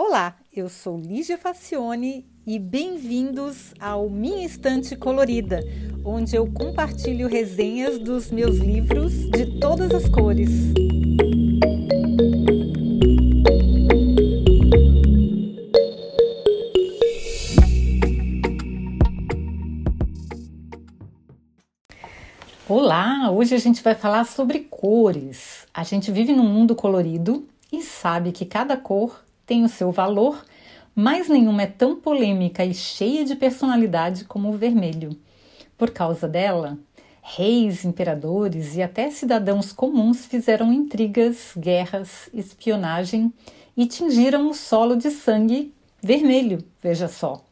Olá, eu sou Lígia Facione e bem-vindos ao Minha Estante Colorida, onde eu compartilho resenhas dos meus livros de todas as cores. Olá, hoje a gente vai falar sobre cores. A gente vive num mundo colorido e sabe que cada cor tem o seu valor, mas nenhuma é tão polêmica e cheia de personalidade como o vermelho. Por causa dela, reis, imperadores e até cidadãos comuns fizeram intrigas, guerras, espionagem e tingiram o solo de sangue vermelho, veja só.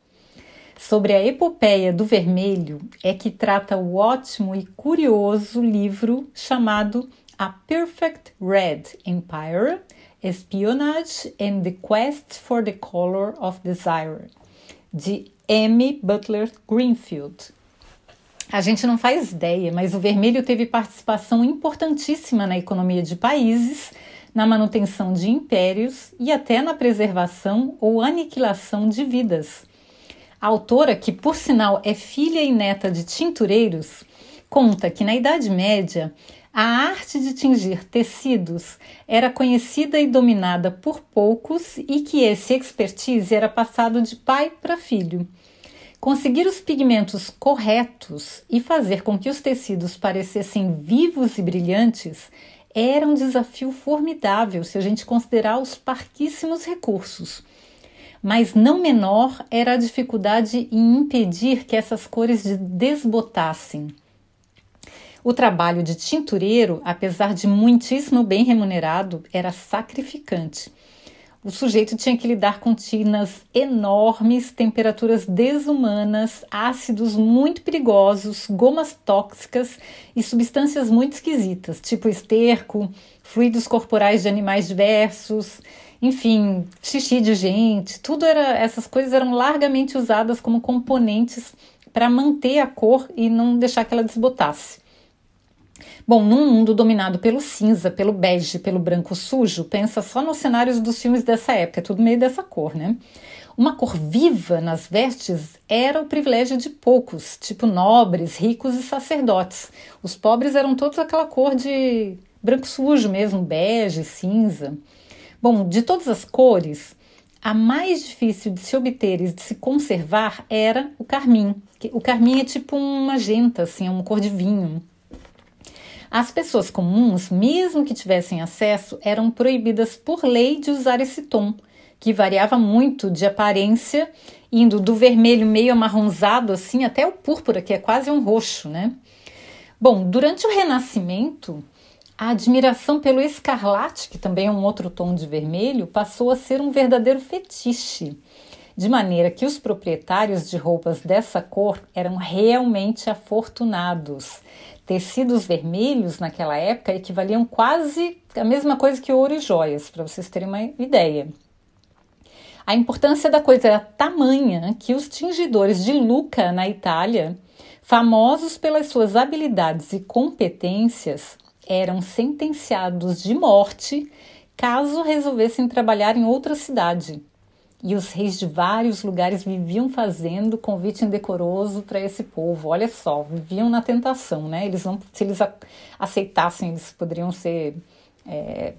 Sobre a epopeia do vermelho é que trata o ótimo e curioso livro chamado A Perfect Red Empire Espionage and the Quest for the Color of Desire, de M. Butler Greenfield. A gente não faz ideia, mas o vermelho teve participação importantíssima na economia de países, na manutenção de impérios e até na preservação ou aniquilação de vidas. A autora, que por sinal é filha e neta de tintureiros, conta que na Idade Média a arte de tingir tecidos era conhecida e dominada por poucos e que esse expertise era passado de pai para filho. Conseguir os pigmentos corretos e fazer com que os tecidos parecessem vivos e brilhantes era um desafio formidável se a gente considerar os parquíssimos recursos. Mas não menor era a dificuldade em impedir que essas cores desbotassem. O trabalho de tintureiro, apesar de muitíssimo bem remunerado, era sacrificante. O sujeito tinha que lidar com tinas enormes, temperaturas desumanas, ácidos muito perigosos, gomas tóxicas e substâncias muito esquisitas, tipo esterco, fluidos corporais de animais diversos, enfim, xixi de gente, tudo era essas coisas eram largamente usadas como componentes para manter a cor e não deixar que ela desbotasse. Bom, num mundo dominado pelo cinza, pelo bege, pelo branco sujo, pensa só nos cenários dos filmes dessa época, é tudo meio dessa cor, né? Uma cor viva nas vestes era o privilégio de poucos, tipo nobres, ricos e sacerdotes. Os pobres eram todos aquela cor de branco sujo mesmo, bege, cinza. Bom, de todas as cores, a mais difícil de se obter e de se conservar era o carmim. O carmim é tipo um magenta, assim, é uma cor de vinho. As pessoas comuns, mesmo que tivessem acesso, eram proibidas por lei de usar esse tom, que variava muito de aparência, indo do vermelho meio amarronzado assim até o púrpura, que é quase um roxo, né? Bom, durante o Renascimento, a admiração pelo escarlate, que também é um outro tom de vermelho, passou a ser um verdadeiro fetiche, de maneira que os proprietários de roupas dessa cor eram realmente afortunados, Tecidos vermelhos naquela época equivaliam quase a mesma coisa que ouro e joias, para vocês terem uma ideia. A importância da coisa era tamanha que os tingidores de Luca, na Itália, famosos pelas suas habilidades e competências, eram sentenciados de morte caso resolvessem trabalhar em outra cidade, e os reis de vários lugares viviam fazendo convite indecoroso para esse povo. Olha só, viviam na tentação, né? Eles não, se eles aceitassem, eles poderiam ser é,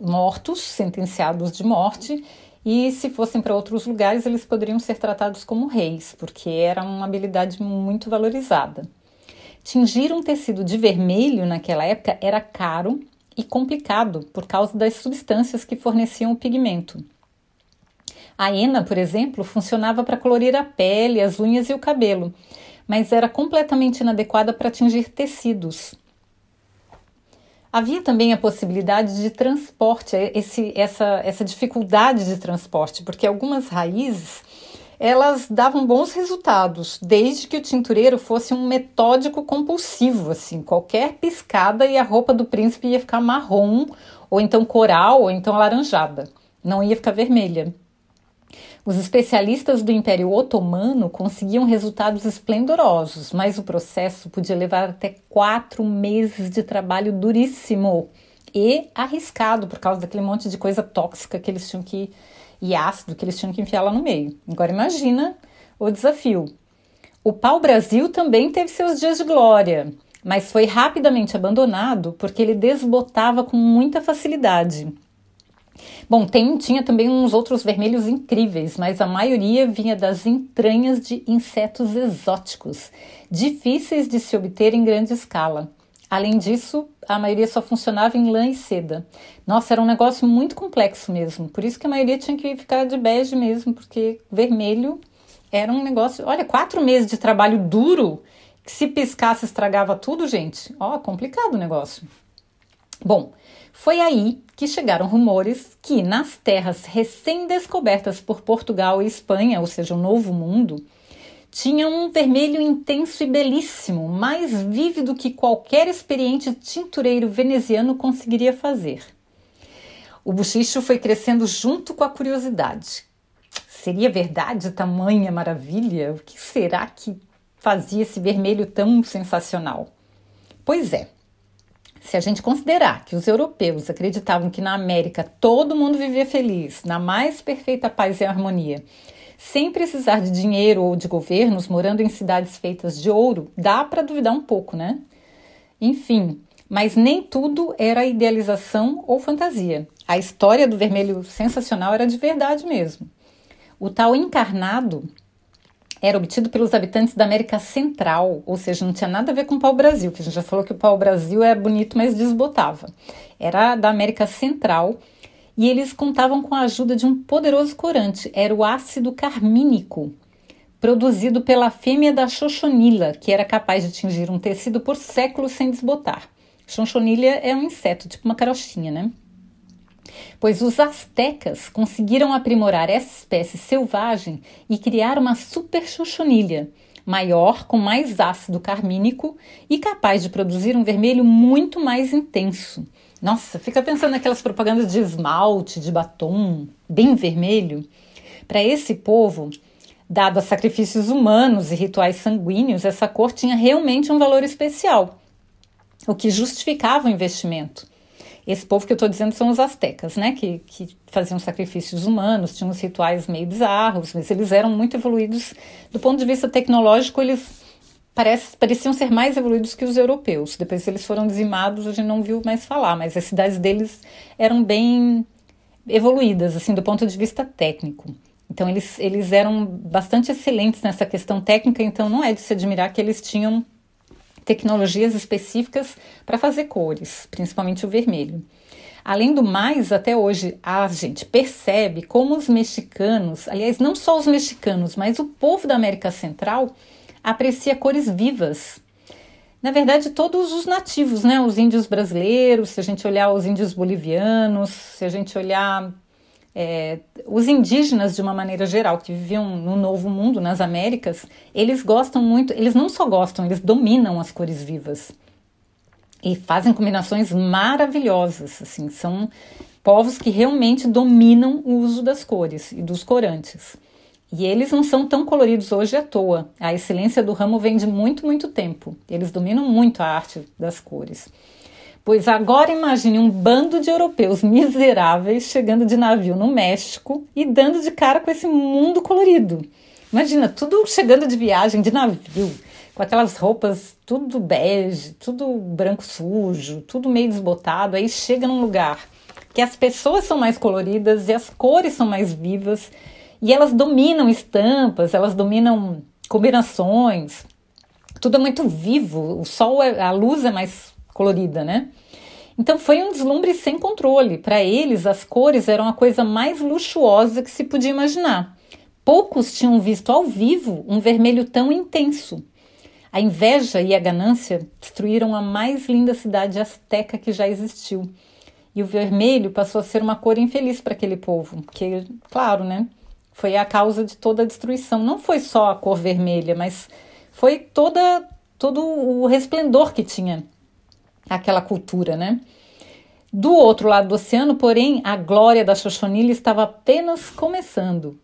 mortos, sentenciados de morte, e se fossem para outros lugares, eles poderiam ser tratados como reis, porque era uma habilidade muito valorizada. Tingir um tecido de vermelho naquela época era caro e complicado por causa das substâncias que forneciam o pigmento. A henna, por exemplo, funcionava para colorir a pele, as unhas e o cabelo, mas era completamente inadequada para atingir tecidos. Havia também a possibilidade de transporte, esse, essa, essa dificuldade de transporte, porque algumas raízes elas davam bons resultados, desde que o tintureiro fosse um metódico compulsivo, assim, qualquer piscada e a roupa do príncipe ia ficar marrom, ou então coral, ou então alaranjada, não ia ficar vermelha. Os especialistas do Império Otomano conseguiam resultados esplendorosos, mas o processo podia levar até quatro meses de trabalho duríssimo e arriscado por causa daquele monte de coisa tóxica que eles tinham que e ácido que eles tinham que enfiar lá no meio. Agora imagina o desafio. O pau-brasil também teve seus dias de glória, mas foi rapidamente abandonado porque ele desbotava com muita facilidade. Bom, tem, tinha também uns outros vermelhos incríveis, mas a maioria vinha das entranhas de insetos exóticos, difíceis de se obter em grande escala. Além disso, a maioria só funcionava em lã e seda. Nossa, era um negócio muito complexo mesmo. Por isso que a maioria tinha que ficar de bege mesmo, porque vermelho era um negócio. Olha, quatro meses de trabalho duro, que se piscasse estragava tudo, gente. Ó, complicado o negócio. Bom, foi aí que chegaram rumores que nas terras recém-descobertas por Portugal e Espanha, ou seja, o Novo Mundo, tinha um vermelho intenso e belíssimo, mais vívido que qualquer experiente tintureiro veneziano conseguiria fazer. O bochicho foi crescendo junto com a curiosidade. Seria verdade tamanha maravilha? O que será que fazia esse vermelho tão sensacional? Pois é, se a gente considerar que os europeus acreditavam que na América todo mundo vivia feliz, na mais perfeita paz e harmonia, sem precisar de dinheiro ou de governos, morando em cidades feitas de ouro, dá para duvidar um pouco, né? Enfim, mas nem tudo era idealização ou fantasia. A história do vermelho sensacional era de verdade mesmo. O tal encarnado era obtido pelos habitantes da América Central, ou seja, não tinha nada a ver com o pau-brasil, que a gente já falou que o pau-brasil é bonito, mas desbotava. Era da América Central e eles contavam com a ajuda de um poderoso corante, era o ácido carmínico, produzido pela fêmea da xoxonila, que era capaz de tingir um tecido por séculos sem desbotar. Xoxonilha é um inseto, tipo uma carochinha, né? Pois os astecas conseguiram aprimorar essa espécie selvagem e criar uma super xoxonilha, maior, com mais ácido carmínico e capaz de produzir um vermelho muito mais intenso. Nossa, fica pensando naquelas propagandas de esmalte, de batom, bem vermelho. Para esse povo, dado a sacrifícios humanos e rituais sanguíneos, essa cor tinha realmente um valor especial, o que justificava o investimento. Esse povo que eu estou dizendo são os astecas, né? Que, que faziam sacrifícios humanos, tinham uns rituais meio bizarros, mas eles eram muito evoluídos do ponto de vista tecnológico. Eles parece, pareciam ser mais evoluídos que os europeus. Depois eles foram dizimados, a gente não viu mais falar, mas as cidades deles eram bem evoluídas, assim, do ponto de vista técnico. Então eles, eles eram bastante excelentes nessa questão técnica, então não é de se admirar que eles tinham tecnologias específicas para fazer cores, principalmente o vermelho. Além do mais, até hoje a gente percebe como os mexicanos, aliás, não só os mexicanos, mas o povo da América Central aprecia cores vivas. Na verdade, todos os nativos, né? Os índios brasileiros, se a gente olhar os índios bolivianos, se a gente olhar é, os indígenas de uma maneira geral que viviam no Novo Mundo, nas Américas, eles gostam muito, eles não só gostam, eles dominam as cores vivas e fazem combinações maravilhosas. Assim, são povos que realmente dominam o uso das cores e dos corantes. E eles não são tão coloridos hoje à toa. A excelência do ramo vem de muito, muito tempo. Eles dominam muito a arte das cores. Pois agora imagine um bando de europeus miseráveis chegando de navio no México e dando de cara com esse mundo colorido. Imagina, tudo chegando de viagem de navio, com aquelas roupas tudo bege, tudo branco sujo, tudo meio desbotado. Aí chega num lugar que as pessoas são mais coloridas e as cores são mais vivas e elas dominam estampas, elas dominam combinações. Tudo é muito vivo, o sol, é, a luz é mais colorida, né? Então foi um deslumbre sem controle. Para eles, as cores eram a coisa mais luxuosa que se podia imaginar. Poucos tinham visto ao vivo um vermelho tão intenso. A inveja e a ganância destruíram a mais linda cidade asteca que já existiu. E o vermelho passou a ser uma cor infeliz para aquele povo, porque, claro, né? Foi a causa de toda a destruição. Não foi só a cor vermelha, mas foi toda todo o resplendor que tinha aquela cultura, né? Do outro lado do oceano, porém, a glória da xoxonilha estava apenas começando.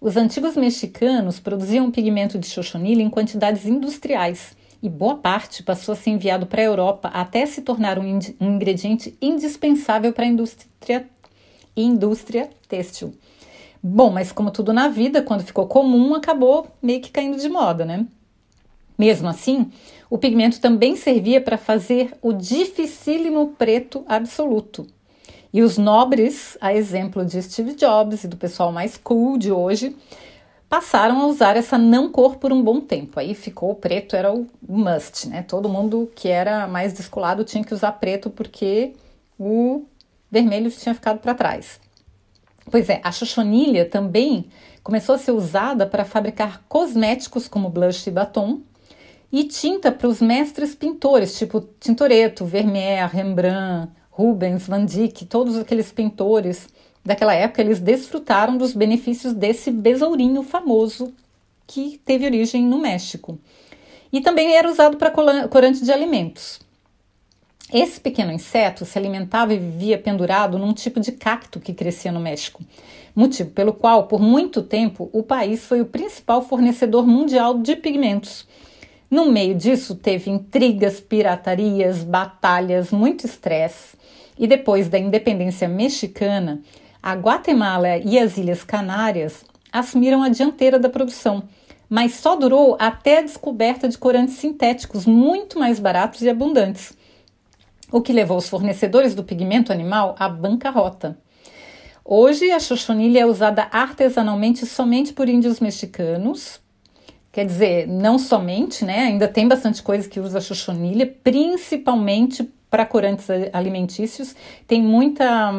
Os antigos mexicanos produziam pigmento de xoxonilha em quantidades industriais e boa parte passou a ser enviado para a Europa até se tornar um, um ingrediente indispensável para a indústria, indústria têxtil. Bom, mas como tudo na vida, quando ficou comum, acabou meio que caindo de moda, né? Mesmo assim, o pigmento também servia para fazer o dificílimo preto absoluto. E os nobres, a exemplo de Steve Jobs e do pessoal mais cool de hoje, passaram a usar essa não cor por um bom tempo. Aí ficou o preto, era o must, né? Todo mundo que era mais descolado tinha que usar preto porque o vermelho tinha ficado para trás. Pois é, a xoxonilha também começou a ser usada para fabricar cosméticos como blush e batom e tinta para os mestres pintores, tipo Tintoretto, Vermeer, Rembrandt, Rubens, Van Dyck, todos aqueles pintores daquela época, eles desfrutaram dos benefícios desse besourinho famoso que teve origem no México. E também era usado para corante de alimentos. Esse pequeno inseto se alimentava e vivia pendurado num tipo de cacto que crescia no México, motivo pelo qual, por muito tempo, o país foi o principal fornecedor mundial de pigmentos. No meio disso, teve intrigas, piratarias, batalhas, muito estresse. E depois da independência mexicana, a Guatemala e as Ilhas Canárias assumiram a dianteira da produção, mas só durou até a descoberta de corantes sintéticos muito mais baratos e abundantes, o que levou os fornecedores do pigmento animal à bancarrota. Hoje, a xoxonilha é usada artesanalmente somente por índios mexicanos, quer dizer, não somente, né? Ainda tem bastante coisa que usa xoxonilha, principalmente para corantes alimentícios. Tem muita,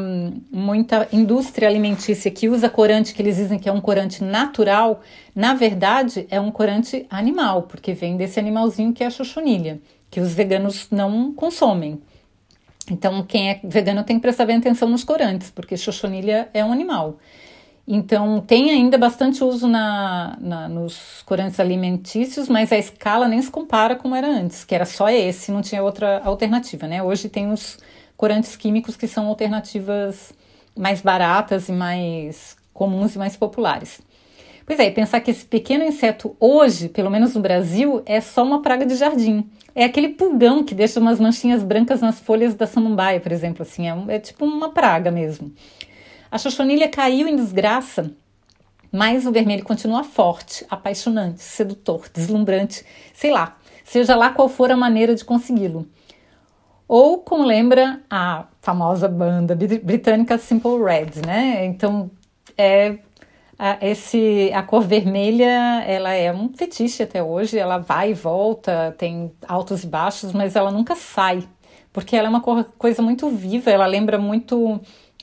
muita indústria alimentícia que usa corante que eles dizem que é um corante natural. Na verdade, é um corante animal, porque vem desse animalzinho que é a xoxonilha, que os veganos não consomem. Então, quem é vegano tem que prestar bem atenção nos corantes, porque xoxonilha é um animal. Então, tem ainda bastante uso na, na, nos corantes alimentícios, mas a escala nem se compara como era antes, que era só esse, não tinha outra alternativa, né? Hoje tem os corantes químicos que são alternativas mais baratas e mais comuns e mais populares. Pois é, pensar que esse pequeno inseto hoje, pelo menos no Brasil, é só uma praga de jardim. É aquele pulgão que deixa umas manchinhas brancas nas folhas da samambaia, por exemplo, assim, é, é tipo uma praga mesmo. A xoxonilha caiu em desgraça, mas o vermelho continua forte, apaixonante, sedutor, deslumbrante, sei lá, seja lá qual for a maneira de consegui-lo. Ou como lembra a famosa banda britânica Simple Red, né? Então, é a, esse, a cor vermelha, ela é um fetiche até hoje, ela vai e volta, tem altos e baixos, mas ela nunca sai, porque ela é uma cor, coisa muito viva, ela lembra muito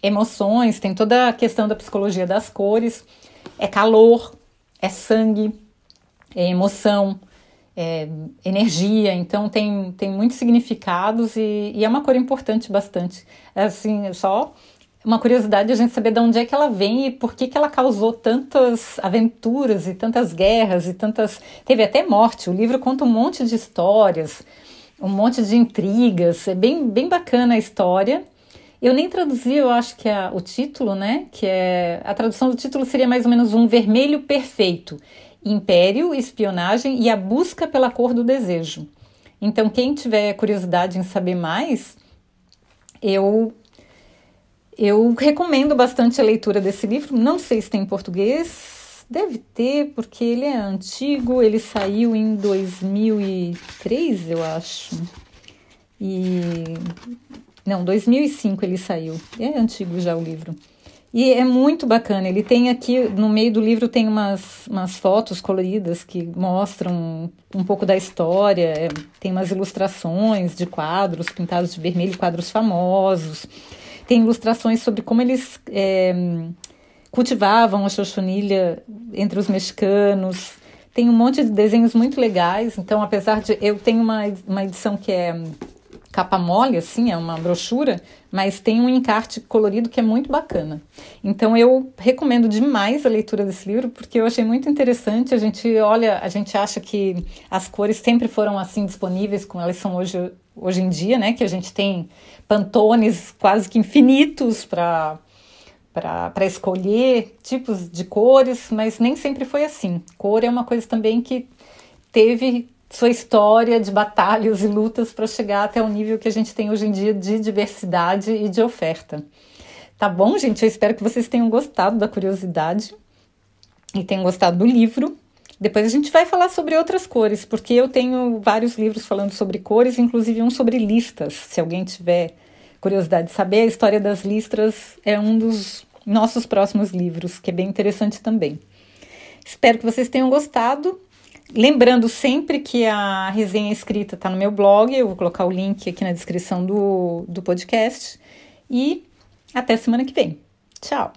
emoções, tem toda a questão da psicologia das cores, é calor, é sangue, é emoção, é energia, então tem, tem muitos significados e, e é uma cor importante bastante. Assim, só uma curiosidade a gente saber de onde é que ela vem e por que, que ela causou tantas aventuras e tantas guerras e tantas. Teve até morte. O livro conta um monte de histórias, um monte de intrigas. É bem, bem bacana a história. Eu nem traduzi, eu acho que é o título, né? Que é a tradução do título seria mais ou menos um vermelho perfeito, império, espionagem e a busca pela cor do desejo. Então, quem tiver curiosidade em saber mais, eu eu recomendo bastante a leitura desse livro. Não sei se tem em português, deve ter, porque ele é antigo. Ele saiu em 2003, eu acho. E não, 2005 ele saiu. É antigo já o livro. E é muito bacana. Ele tem aqui, no meio do livro, tem umas, umas fotos coloridas que mostram um pouco da história. É, tem umas ilustrações de quadros pintados de vermelho, quadros famosos. Tem ilustrações sobre como eles é, cultivavam a xoxonilha entre os mexicanos. Tem um monte de desenhos muito legais. Então, apesar de. Eu tenho uma, uma edição que é capa mole, assim, é uma brochura, mas tem um encarte colorido que é muito bacana. Então eu recomendo demais a leitura desse livro porque eu achei muito interessante. A gente olha, a gente acha que as cores sempre foram assim disponíveis como elas são hoje, hoje em dia, né? Que a gente tem pantones quase que infinitos para para escolher tipos de cores, mas nem sempre foi assim. Cor é uma coisa também que teve sua história de batalhas e lutas para chegar até o nível que a gente tem hoje em dia de diversidade e de oferta. Tá bom, gente? Eu espero que vocês tenham gostado da curiosidade e tenham gostado do livro. Depois a gente vai falar sobre outras cores, porque eu tenho vários livros falando sobre cores, inclusive um sobre listas. Se alguém tiver curiosidade de saber, a história das listas é um dos nossos próximos livros, que é bem interessante também. Espero que vocês tenham gostado. Lembrando sempre que a resenha escrita está no meu blog, eu vou colocar o link aqui na descrição do, do podcast. E até semana que vem. Tchau!